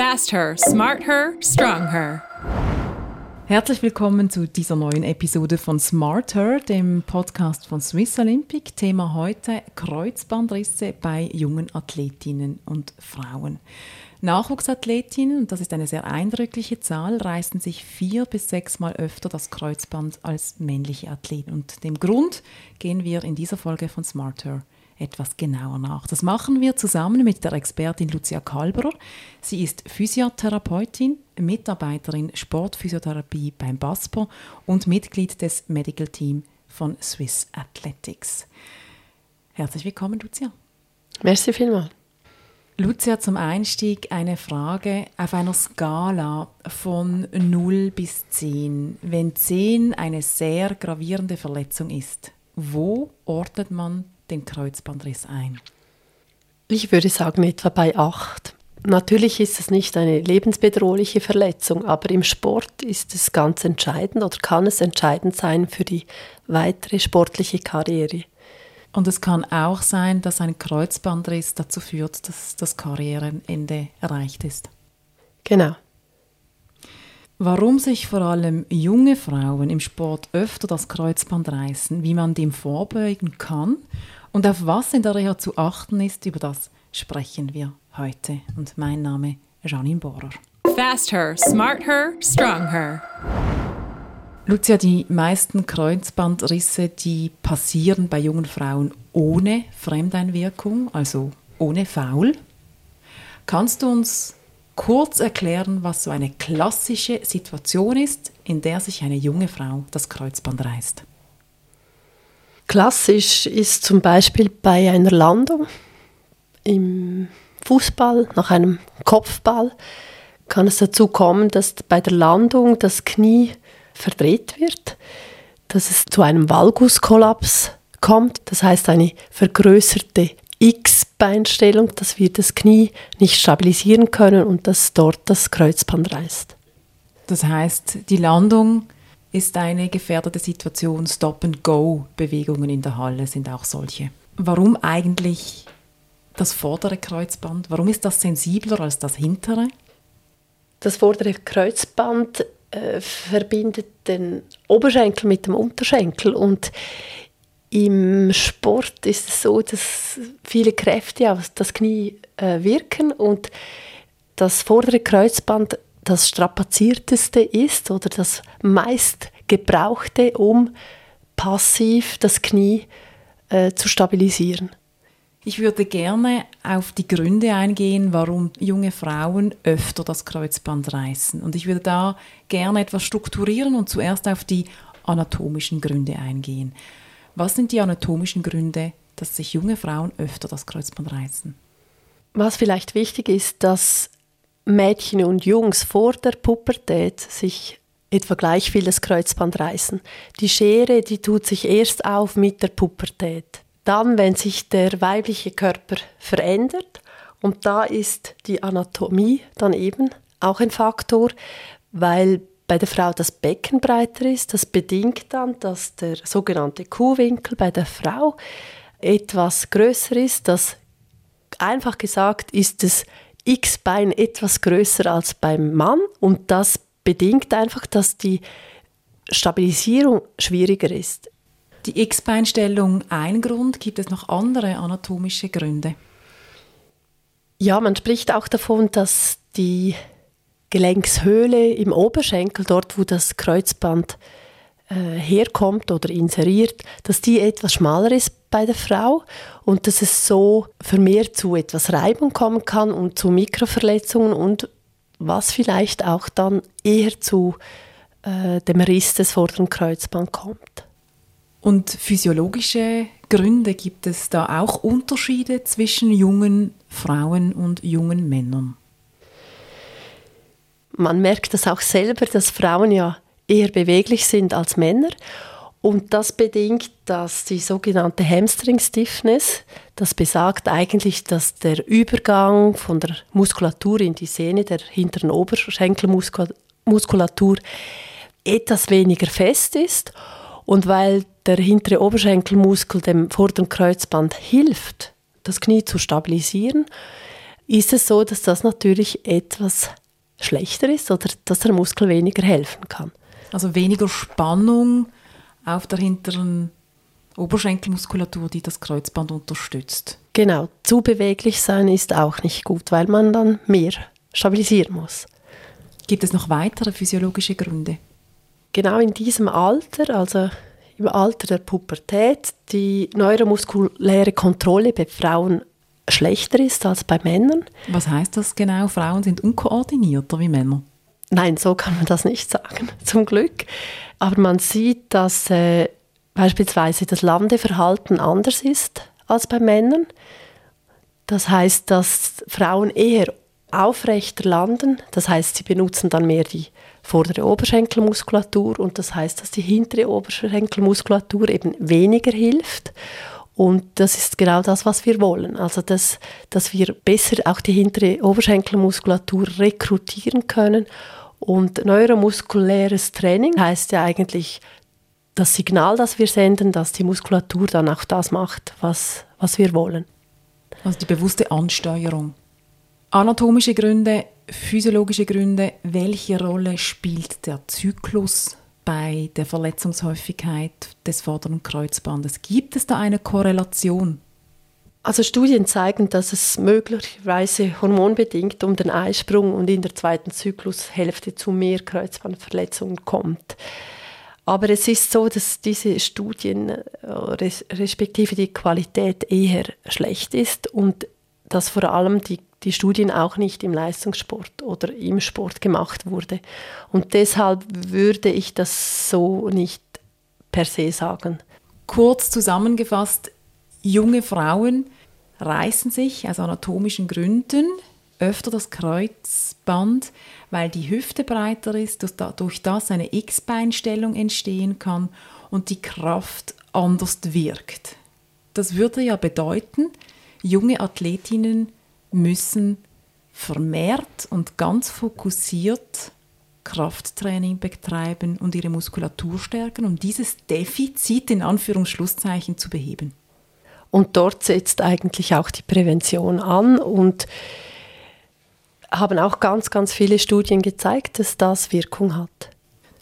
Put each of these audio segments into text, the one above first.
Fast her, smart her, strong her. Herzlich willkommen zu dieser neuen Episode von Smarter, dem Podcast von Swiss Olympic. Thema heute Kreuzbandrisse bei jungen Athletinnen und Frauen. Nachwuchsathletinnen, und das ist eine sehr eindrückliche Zahl, reißen sich vier bis sechsmal öfter das Kreuzband als männliche Athleten. Und dem Grund gehen wir in dieser Folge von Smarter etwas genauer nach. Das machen wir zusammen mit der Expertin Lucia Kalberer. Sie ist Physiotherapeutin, Mitarbeiterin Sportphysiotherapie beim BASPO und Mitglied des Medical Team von Swiss Athletics. Herzlich willkommen, Lucia. Merci vielmals. Lucia, zum Einstieg eine Frage auf einer Skala von 0 bis 10. Wenn 10 eine sehr gravierende Verletzung ist, wo ordnet man den Kreuzbandriss ein? Ich würde sagen etwa bei 8. Natürlich ist es nicht eine lebensbedrohliche Verletzung, aber im Sport ist es ganz entscheidend oder kann es entscheidend sein für die weitere sportliche Karriere. Und es kann auch sein, dass ein Kreuzbandriss dazu führt, dass das Karrierenende erreicht ist. Genau. Warum sich vor allem junge Frauen im Sport öfter das Kreuzband reißen, wie man dem vorbeugen kann und auf was in der Reha zu achten ist, über das sprechen wir heute. Und mein Name ist Janine Bohrer. Fast her, smart her, strong her. Lucia, die meisten Kreuzbandrisse, die passieren bei jungen Frauen ohne Fremdeinwirkung, also ohne Faul. Kannst du uns kurz erklären, was so eine klassische Situation ist, in der sich eine junge Frau das Kreuzband reißt? Klassisch ist zum Beispiel bei einer Landung im Fußball nach einem Kopfball kann es dazu kommen, dass bei der Landung das Knie verdreht wird, dass es zu einem Valguskollaps kommt, das heißt eine vergrößerte X-Beinstellung, dass wir das Knie nicht stabilisieren können und dass dort das Kreuzband reißt. Das heißt, die Landung ist eine gefährdete Situation. Stop-and-Go-Bewegungen in der Halle sind auch solche. Warum eigentlich das vordere Kreuzband? Warum ist das sensibler als das hintere? Das vordere Kreuzband äh, verbindet den Oberschenkel mit dem Unterschenkel und im Sport ist es so, dass viele Kräfte auf das Knie äh, wirken und das vordere Kreuzband das strapazierteste ist oder das meist gebrauchte, um passiv das Knie äh, zu stabilisieren. Ich würde gerne auf die Gründe eingehen, warum junge Frauen öfter das Kreuzband reißen. Und ich würde da gerne etwas strukturieren und zuerst auf die anatomischen Gründe eingehen. Was sind die anatomischen Gründe, dass sich junge Frauen öfter das Kreuzband reißen? Was vielleicht wichtig ist, dass Mädchen und Jungs vor der Pubertät sich etwa gleich viel das Kreuzband reißen. Die Schere, die tut sich erst auf mit der Pubertät. Dann, wenn sich der weibliche Körper verändert, und da ist die Anatomie dann eben auch ein Faktor, weil bei der Frau das Becken breiter ist. Das bedingt dann, dass der sogenannte Kuhwinkel bei der Frau etwas größer ist. Das einfach gesagt ist das X-Bein etwas größer als beim Mann und das bedingt einfach, dass die Stabilisierung schwieriger ist. Die X-Beinstellung ein Grund, gibt es noch andere anatomische Gründe? Ja, man spricht auch davon, dass die Gelenkshöhle im Oberschenkel, dort wo das Kreuzband äh, herkommt oder inseriert, dass die etwas schmaler ist bei der Frau und dass es so vermehrt zu etwas Reibung kommen kann und zu Mikroverletzungen und was vielleicht auch dann eher zu äh, dem Riss des vorderen Kreuzbands kommt. Und physiologische Gründe gibt es da auch Unterschiede zwischen jungen Frauen und jungen Männern? Man merkt das auch selber, dass Frauen ja eher beweglich sind als Männer. Und das bedingt, dass die sogenannte Hamstring Stiffness, das besagt eigentlich, dass der Übergang von der Muskulatur in die Sehne der hinteren Oberschenkelmuskulatur etwas weniger fest ist und weil der hintere Oberschenkelmuskel dem vorderen Kreuzband hilft, das Knie zu stabilisieren, ist es so, dass das natürlich etwas schlechter ist oder dass der Muskel weniger helfen kann. Also weniger Spannung auf der hinteren Oberschenkelmuskulatur, die das Kreuzband unterstützt. Genau, zu beweglich sein ist auch nicht gut, weil man dann mehr stabilisieren muss. Gibt es noch weitere physiologische Gründe? Genau in diesem Alter, also im Alter der Pubertät, die neuromuskuläre Kontrolle bei Frauen schlechter ist als bei Männern. Was heißt das genau? Frauen sind unkoordinierter wie Männer? Nein, so kann man das nicht sagen, zum Glück. Aber man sieht, dass äh, beispielsweise das Landeverhalten anders ist als bei Männern. Das heißt, dass Frauen eher aufrechter landen. Das heißt, sie benutzen dann mehr die vordere Oberschenkelmuskulatur und das heißt, dass die hintere Oberschenkelmuskulatur eben weniger hilft. Und das ist genau das, was wir wollen. Also, dass, dass wir besser auch die hintere Oberschenkelmuskulatur rekrutieren können. Und neuromuskuläres Training heißt ja eigentlich das Signal, das wir senden, dass die Muskulatur dann auch das macht, was, was wir wollen. Also die bewusste Ansteuerung. Anatomische Gründe, physiologische Gründe, welche Rolle spielt der Zyklus bei der Verletzungshäufigkeit des vorderen Kreuzbandes? Gibt es da eine Korrelation? Also Studien zeigen, dass es möglicherweise hormonbedingt um den Eisprung und in der zweiten Zyklushälfte zu mehr Kreuzbandverletzungen kommt. Aber es ist so, dass diese Studien äh, respektive die Qualität eher schlecht ist und dass vor allem die die Studien auch nicht im Leistungssport oder im Sport gemacht wurde. Und deshalb würde ich das so nicht per se sagen. Kurz zusammengefasst, junge Frauen reißen sich aus anatomischen Gründen öfter das Kreuzband, weil die Hüfte breiter ist, dass dadurch das eine X-Beinstellung entstehen kann und die Kraft anders wirkt. Das würde ja bedeuten, junge Athletinnen müssen vermehrt und ganz fokussiert Krafttraining betreiben und ihre Muskulatur stärken, um dieses Defizit in Anführungsschlusszeichen zu beheben. Und dort setzt eigentlich auch die Prävention an und haben auch ganz, ganz viele Studien gezeigt, dass das Wirkung hat.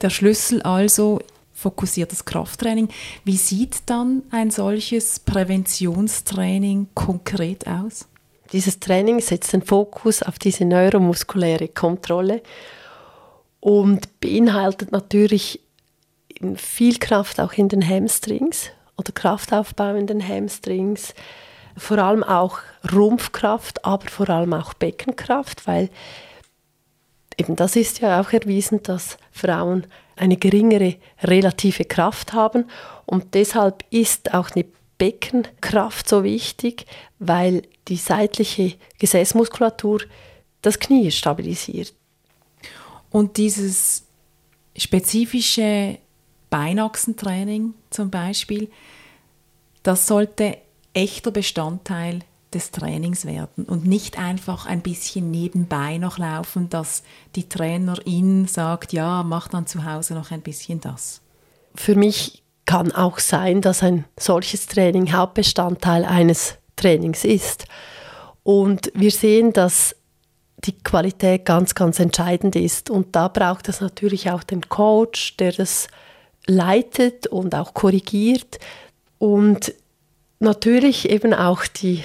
Der Schlüssel also fokussiertes Krafttraining. Wie sieht dann ein solches Präventionstraining konkret aus? Dieses Training setzt den Fokus auf diese neuromuskuläre Kontrolle und beinhaltet natürlich viel Kraft auch in den Hamstrings oder Kraftaufbau in den Hamstrings, vor allem auch Rumpfkraft, aber vor allem auch Beckenkraft, weil eben das ist ja auch erwiesen, dass Frauen eine geringere relative Kraft haben und deshalb ist auch eine Beckenkraft so wichtig, weil die seitliche Gesäßmuskulatur das Knie stabilisiert. Und dieses spezifische Beinachsentraining zum Beispiel, das sollte echter Bestandteil des Trainings werden und nicht einfach ein bisschen nebenbei noch laufen, dass die Trainerin sagt, ja, mach dann zu Hause noch ein bisschen das. Für mich kann auch sein, dass ein solches Training Hauptbestandteil eines Trainings ist. Und wir sehen, dass die Qualität ganz, ganz entscheidend ist. Und da braucht es natürlich auch den Coach, der das leitet und auch korrigiert. Und natürlich eben auch die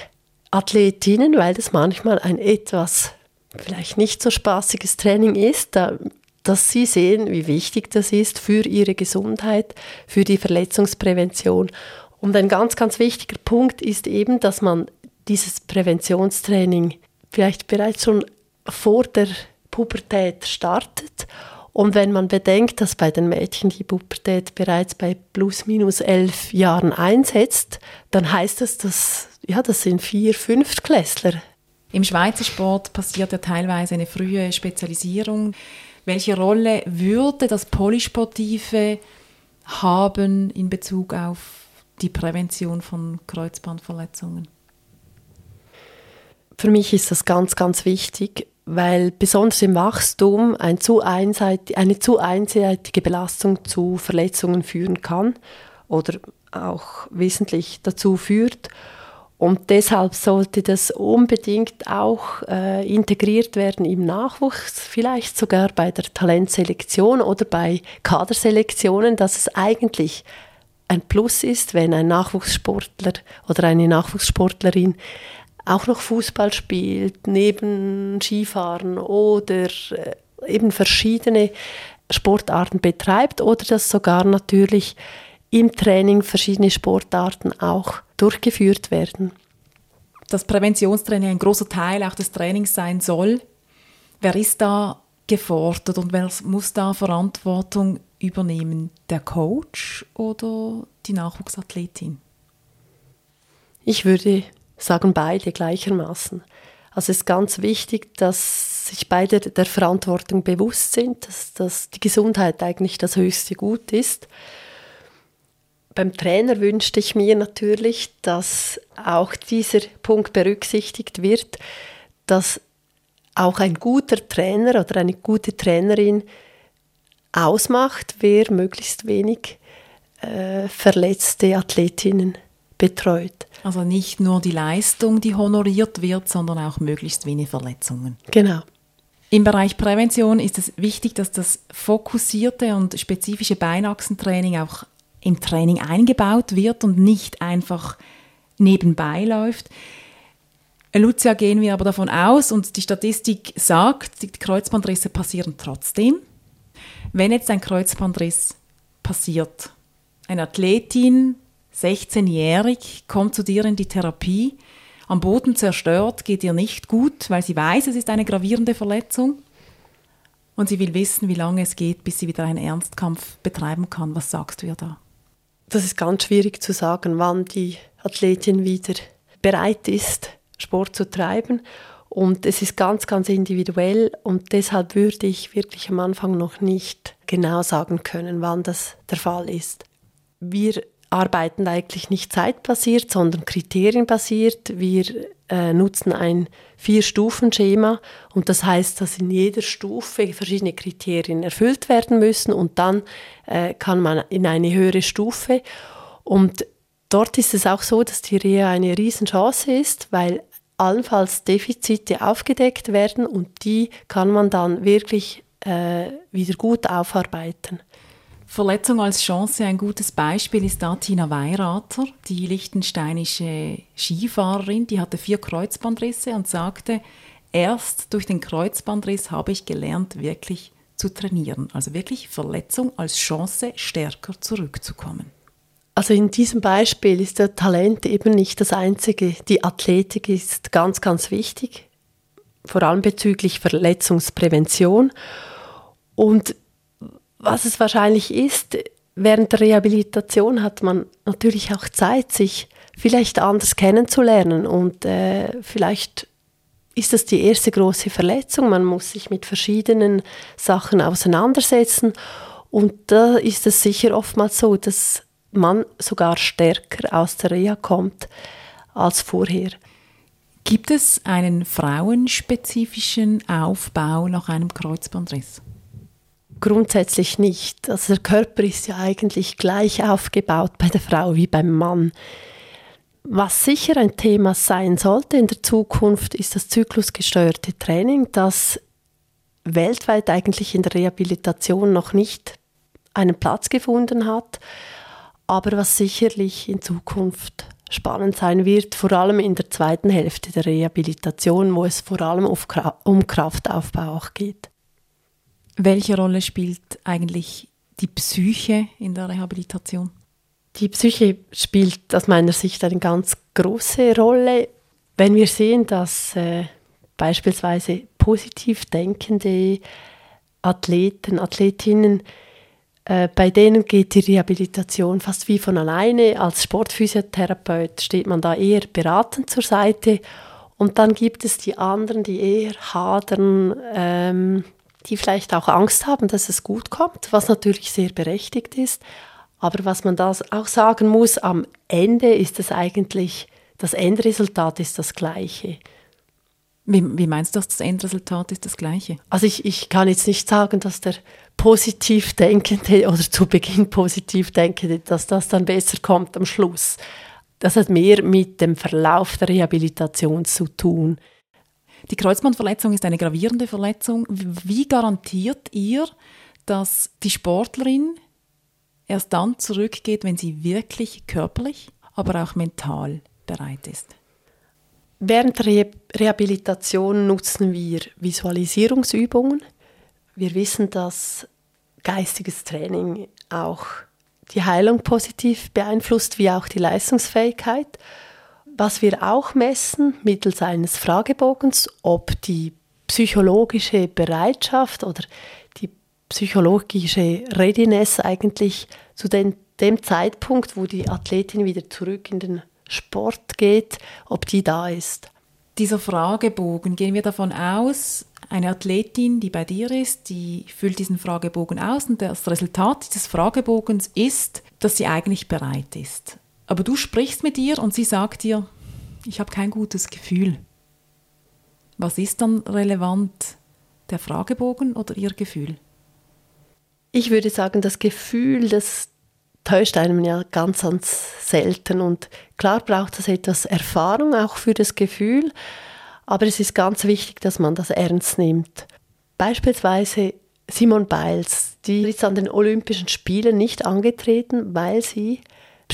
Athletinnen, weil das manchmal ein etwas vielleicht nicht so spaßiges Training ist, da, dass sie sehen, wie wichtig das ist für ihre Gesundheit, für die Verletzungsprävention. Und ein ganz, ganz wichtiger Punkt ist eben, dass man dieses Präventionstraining vielleicht bereits schon vor der Pubertät startet. Und wenn man bedenkt, dass bei den Mädchen die Pubertät bereits bei plus minus elf Jahren einsetzt, dann heißt das, dass ja, das sind vier Fünftklässler. Im Schweizer Sport passiert ja teilweise eine frühe Spezialisierung. Welche Rolle würde das Polysportive haben in Bezug auf die Prävention von Kreuzbandverletzungen? Für mich ist das ganz, ganz wichtig, weil besonders im Wachstum ein zu eine zu einseitige Belastung zu Verletzungen führen kann oder auch wesentlich dazu führt. Und deshalb sollte das unbedingt auch äh, integriert werden im Nachwuchs, vielleicht sogar bei der Talentselektion oder bei Kaderselektionen, dass es eigentlich ein Plus ist, wenn ein Nachwuchssportler oder eine Nachwuchssportlerin auch noch Fußball spielt, neben Skifahren oder äh, eben verschiedene Sportarten betreibt oder dass sogar natürlich im Training verschiedene Sportarten auch durchgeführt werden. Dass Präventionstraining ein großer Teil auch des Trainings sein soll, wer ist da gefordert und wer muss da Verantwortung übernehmen? Der Coach oder die Nachwuchsathletin? Ich würde sagen beide gleichermaßen. Also es ist ganz wichtig, dass sich beide der Verantwortung bewusst sind, dass, dass die Gesundheit eigentlich das höchste Gut ist. Beim Trainer wünschte ich mir natürlich, dass auch dieser Punkt berücksichtigt wird, dass auch ein guter Trainer oder eine gute Trainerin ausmacht, wer möglichst wenig äh, verletzte Athletinnen betreut. Also nicht nur die Leistung, die honoriert wird, sondern auch möglichst wenig Verletzungen. Genau. Im Bereich Prävention ist es wichtig, dass das fokussierte und spezifische Beinachsentraining auch im Training eingebaut wird und nicht einfach nebenbei läuft. Lucia, gehen wir aber davon aus, und die Statistik sagt, die Kreuzbandrisse passieren trotzdem. Wenn jetzt ein Kreuzbandriss passiert, eine Athletin 16-jährig, kommt zu dir in die Therapie, am Boden zerstört, geht ihr nicht gut, weil sie weiß, es ist eine gravierende Verletzung. Und sie will wissen, wie lange es geht, bis sie wieder einen Ernstkampf betreiben kann. Was sagst du ihr da? Das ist ganz schwierig zu sagen, wann die Athletin wieder bereit ist, Sport zu treiben. Und es ist ganz, ganz individuell und deshalb würde ich wirklich am Anfang noch nicht genau sagen können, wann das der Fall ist. Wir arbeiten eigentlich nicht zeitbasiert, sondern kriterienbasiert. Wir äh, nutzen ein Vier-Stufen-Schema und das heißt, dass in jeder Stufe verschiedene Kriterien erfüllt werden müssen und dann äh, kann man in eine höhere Stufe. Und dort ist es auch so, dass die Reha eine Riesenchance ist, weil allenfalls Defizite aufgedeckt werden und die kann man dann wirklich äh, wieder gut aufarbeiten. Verletzung als Chance, ein gutes Beispiel ist da Tina Weirater, die lichtensteinische Skifahrerin, die hatte vier Kreuzbandrisse und sagte, erst durch den Kreuzbandriss habe ich gelernt, wirklich zu trainieren. Also wirklich Verletzung als Chance, stärker zurückzukommen. Also in diesem Beispiel ist der Talent eben nicht das Einzige. Die Athletik ist ganz, ganz wichtig, vor allem bezüglich Verletzungsprävention. Und was es wahrscheinlich ist, während der Rehabilitation hat man natürlich auch Zeit, sich vielleicht anders kennenzulernen und äh, vielleicht ist das die erste große Verletzung. Man muss sich mit verschiedenen Sachen auseinandersetzen und da ist es sicher oftmals so, dass man sogar stärker aus der Reha kommt als vorher. Gibt es einen frauenspezifischen Aufbau nach einem Kreuzbandriss? Grundsätzlich nicht. Also der Körper ist ja eigentlich gleich aufgebaut bei der Frau wie beim Mann. Was sicher ein Thema sein sollte in der Zukunft, ist das zyklusgesteuerte Training, das weltweit eigentlich in der Rehabilitation noch nicht einen Platz gefunden hat, aber was sicherlich in Zukunft spannend sein wird, vor allem in der zweiten Hälfte der Rehabilitation, wo es vor allem um Kraftaufbau auch geht. Welche Rolle spielt eigentlich die Psyche in der Rehabilitation? Die Psyche spielt aus meiner Sicht eine ganz große Rolle. Wenn wir sehen, dass äh, beispielsweise positiv denkende Athleten, Athletinnen, äh, bei denen geht die Rehabilitation fast wie von alleine. Als Sportphysiotherapeut steht man da eher beratend zur Seite. Und dann gibt es die anderen, die eher hadern, ähm, die vielleicht auch Angst haben, dass es gut kommt, was natürlich sehr berechtigt ist. Aber was man da auch sagen muss, am Ende ist es eigentlich, das Endresultat ist das gleiche. Wie, wie, meinst du, dass das Endresultat ist das gleiche? Also ich, ich kann jetzt nicht sagen, dass der positiv Denkende oder zu Beginn positiv Denkende, dass das dann besser kommt am Schluss. Das hat mehr mit dem Verlauf der Rehabilitation zu tun. Die Kreuzbandverletzung ist eine gravierende Verletzung. Wie garantiert ihr, dass die Sportlerin erst dann zurückgeht, wenn sie wirklich körperlich, aber auch mental bereit ist? Während der Rehabilitation nutzen wir Visualisierungsübungen. Wir wissen, dass geistiges Training auch die Heilung positiv beeinflusst, wie auch die Leistungsfähigkeit. Was wir auch messen mittels eines Fragebogens, ob die psychologische Bereitschaft oder die psychologische Readiness eigentlich zu den, dem Zeitpunkt, wo die Athletin wieder zurück in den Sport geht, ob die da ist. Dieser Fragebogen, gehen wir davon aus, eine Athletin, die bei dir ist, die füllt diesen Fragebogen aus und das Resultat dieses Fragebogens ist, dass sie eigentlich bereit ist. Aber du sprichst mit ihr und sie sagt dir, ich habe kein gutes Gefühl. Was ist dann relevant? Der Fragebogen oder ihr Gefühl? Ich würde sagen, das Gefühl, das täuscht einem ja ganz, ganz selten. Und klar braucht es etwas Erfahrung auch für das Gefühl. Aber es ist ganz wichtig, dass man das ernst nimmt. Beispielsweise Simon Biles, die ist an den Olympischen Spielen nicht angetreten, weil sie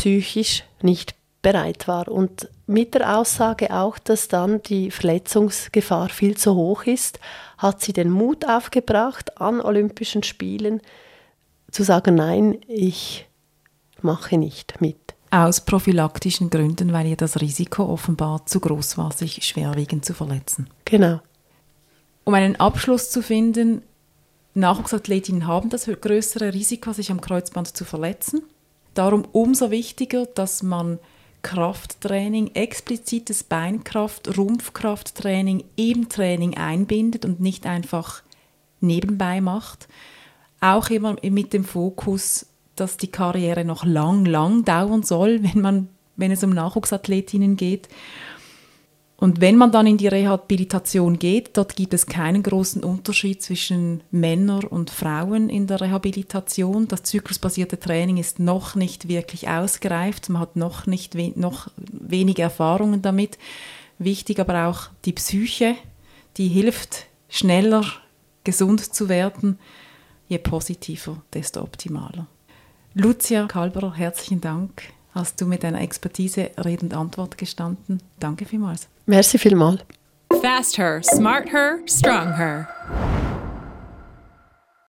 psychisch nicht bereit war. Und mit der Aussage auch, dass dann die Verletzungsgefahr viel zu hoch ist, hat sie den Mut aufgebracht, an Olympischen Spielen zu sagen, nein, ich mache nicht mit. Aus prophylaktischen Gründen, weil ihr das Risiko offenbar zu groß war, sich schwerwiegend zu verletzen. Genau. Um einen Abschluss zu finden, Nachwuchsathletinnen haben das größere Risiko, sich am Kreuzband zu verletzen. Darum umso wichtiger, dass man Krafttraining, explizites Beinkraft, Rumpfkrafttraining im Training einbindet und nicht einfach nebenbei macht. Auch immer mit dem Fokus dass die Karriere noch lang, lang dauern soll, wenn, man, wenn es um Nachwuchsathletinnen geht. Und wenn man dann in die Rehabilitation geht, dort gibt es keinen großen Unterschied zwischen Männern und Frauen in der Rehabilitation. Das zyklusbasierte Training ist noch nicht wirklich ausgereift, man hat noch, nicht we noch wenige Erfahrungen damit. Wichtig aber auch die Psyche, die hilft, schneller gesund zu werden. Je positiver, desto optimaler. Lucia Kalberer, herzlichen Dank. Hast du mit deiner Expertise Rede und Antwort gestanden? Danke vielmals. Merci vielmals. Fast her, smart her, strong her.